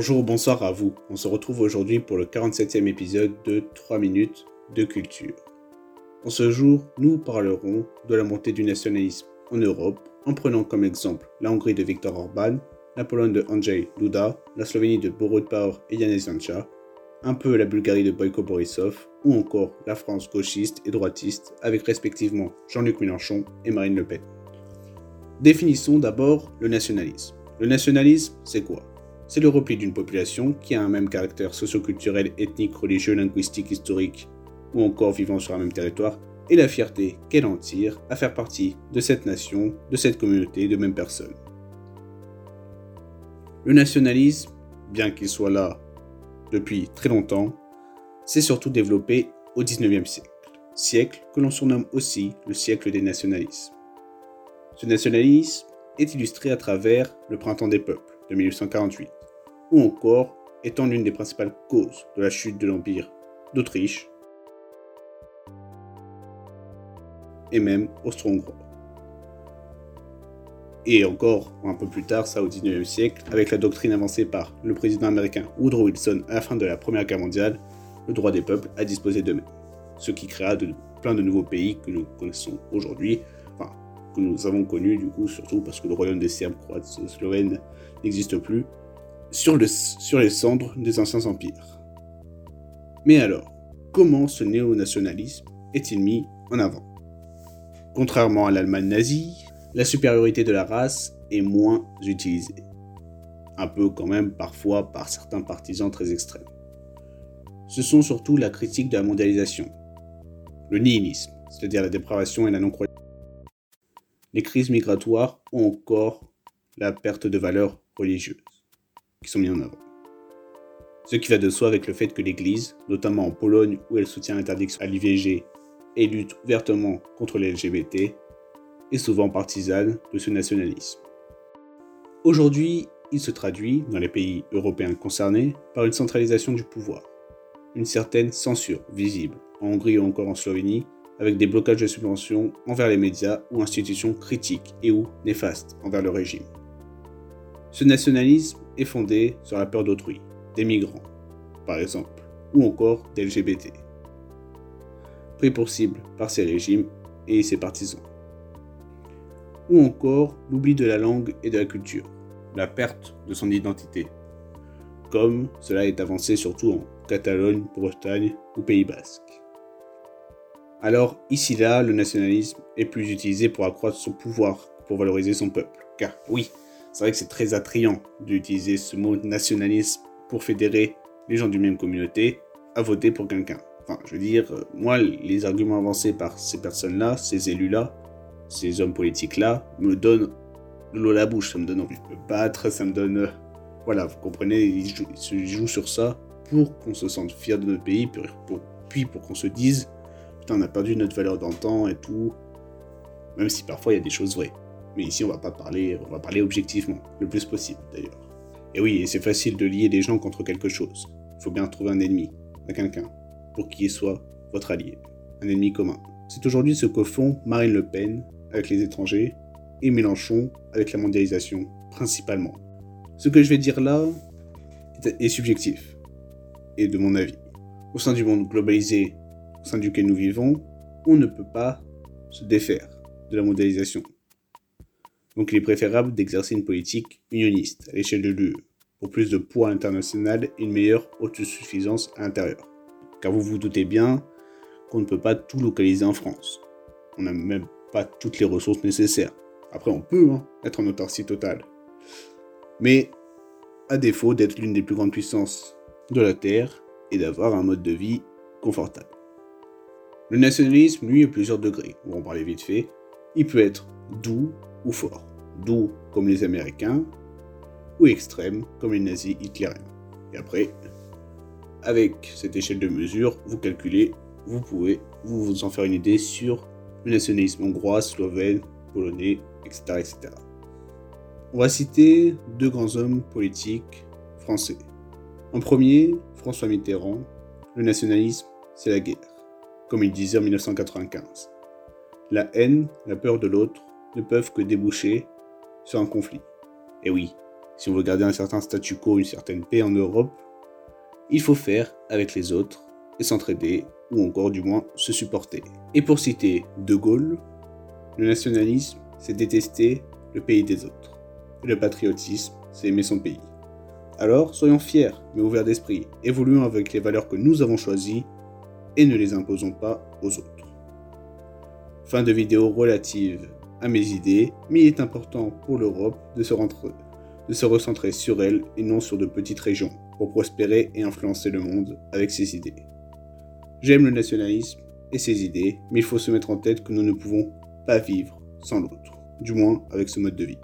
Bonjour, bonsoir à vous. On se retrouve aujourd'hui pour le 47e épisode de 3 minutes de culture. En ce jour, nous parlerons de la montée du nationalisme en Europe en prenant comme exemple la Hongrie de Viktor Orban, la Pologne de Andrzej Duda, la Slovénie de Borut Pahor et Janez Janša, un peu la Bulgarie de Boyko Borisov ou encore la France gauchiste et droitiste avec respectivement Jean-Luc Mélenchon et Marine Le Pen. Définissons d'abord le nationalisme. Le nationalisme, c'est quoi? C'est le repli d'une population qui a un même caractère socioculturel, ethnique, religieux, linguistique, historique, ou encore vivant sur un même territoire, et la fierté qu'elle en tire à faire partie de cette nation, de cette communauté de mêmes personnes. Le nationalisme, bien qu'il soit là depuis très longtemps, s'est surtout développé au XIXe siècle, siècle que l'on surnomme aussi le siècle des nationalismes. Ce nationalisme est illustré à travers le Printemps des peuples de 1848, ou encore étant l'une des principales causes de la chute de l'Empire d'Autriche et même austro-hongrois. Et encore un peu plus tard, ça au 19e siècle, avec la doctrine avancée par le président américain Woodrow Wilson à la fin de la Première Guerre mondiale, le droit des peuples à disposer d'eux-mêmes. Ce qui créa de, plein de nouveaux pays que nous connaissons aujourd'hui, enfin, que nous avons connus du coup, surtout parce que le royaume des Serbes, Croates, Slovènes n'existe plus, sur, les cendres des anciens empires. Mais alors, comment ce néo-nationalisme est-il mis en avant? Contrairement à l'Allemagne nazie, la supériorité de la race est moins utilisée. Un peu quand même parfois par certains partisans très extrêmes. Ce sont surtout la critique de la mondialisation, le nihilisme, c'est-à-dire la dépravation et la non-croyance, les crises migratoires ou encore la perte de valeurs religieuses qui sont mis en avant. Ce qui va de soi avec le fait que l'Église, notamment en Pologne où elle soutient l'interdiction à l'IVG et lutte ouvertement contre les LGBT, est souvent partisane de ce nationalisme. Aujourd'hui, il se traduit, dans les pays européens concernés, par une centralisation du pouvoir, une certaine censure visible, en Hongrie ou encore en Slovénie, avec des blocages de subventions envers les médias ou institutions critiques et ou néfastes envers le régime. Ce nationalisme est fondé sur la peur d'autrui, des migrants, par exemple, ou encore des LGBT, pris pour cible par ces régimes et ses partisans. Ou encore l'oubli de la langue et de la culture, la perte de son identité, comme cela est avancé surtout en Catalogne, Bretagne ou Pays basque. Alors ici-là, le nationalisme est plus utilisé pour accroître son pouvoir, pour valoriser son peuple. Car oui, c'est vrai que c'est très attrayant d'utiliser ce mot nationalisme pour fédérer les gens d'une même communauté à voter pour quelqu'un. Enfin, je veux dire, euh, moi, les arguments avancés par ces personnes-là, ces élus-là, ces hommes politiques-là, me donnent l'eau à la bouche, ça me donne envie de me battre, ça me donne... Euh, voilà, vous comprenez, ils jouent, sur ça pour qu'on se sente fier de notre pays, puis pour qu'on se dise, putain, on a perdu notre valeur d'antan et tout, même si parfois il y a des choses vraies. Mais ici, on va pas parler, on va parler objectivement, le plus possible d'ailleurs. Et oui, c'est facile de lier des gens contre quelque chose. Il faut bien trouver un ennemi, à quelqu'un, pour qu'il soit votre allié, un ennemi commun. C'est aujourd'hui ce que font Marine Le Pen avec les étrangers et Mélenchon avec la mondialisation, principalement. Ce que je vais dire là est subjectif, et de mon avis. Au sein du monde globalisé au sein duquel nous vivons, on ne peut pas se défaire de la mondialisation. Donc il est préférable d'exercer une politique unioniste à l'échelle de l'UE, pour plus de poids international et une meilleure autosuffisance à l'intérieur. Car vous vous doutez bien qu'on ne peut pas tout localiser en France. On n'a même pas toutes les ressources nécessaires. Après, on peut hein, être en autarcie totale. Mais à défaut d'être l'une des plus grandes puissances de la Terre et d'avoir un mode de vie confortable. Le nationalisme, lui, a plusieurs degrés. On va en parler vite fait. Il peut être doux ou fort. Doux comme les Américains, ou extrême comme les nazis hitlériens. Et après, avec cette échelle de mesure, vous calculez, vous pouvez vous, en faire une idée sur le nationalisme hongrois, slovène, polonais, etc., etc. On va citer deux grands hommes politiques français. En premier, François Mitterrand, le nationalisme, c'est la guerre comme il disait en 1995. La haine, la peur de l'autre ne peuvent que déboucher sur un conflit. Et oui, Si on veut garder un certain statu quo, une certaine paix en Europe, il faut faire avec les autres et s'entraider, ou encore du moins se supporter. Et pour citer De Gaulle, le nationalisme, c'est détester le pays des autres. Le patriotisme, c'est aimer son pays. Alors, soyons fiers, mais ouverts d'esprit, évoluons avec les valeurs que nous avons choisies et ne les imposons pas aux autres. Fin de vidéo relative à mes idées, mais il est important pour l'Europe de se, de se recentrer sur elle et non sur de petites régions pour prospérer et influencer le monde avec ses idées. J'aime le nationalisme et ses idées, mais il faut se mettre en tête que nous ne pouvons pas vivre sans l'autre, du moins avec ce mode de vie.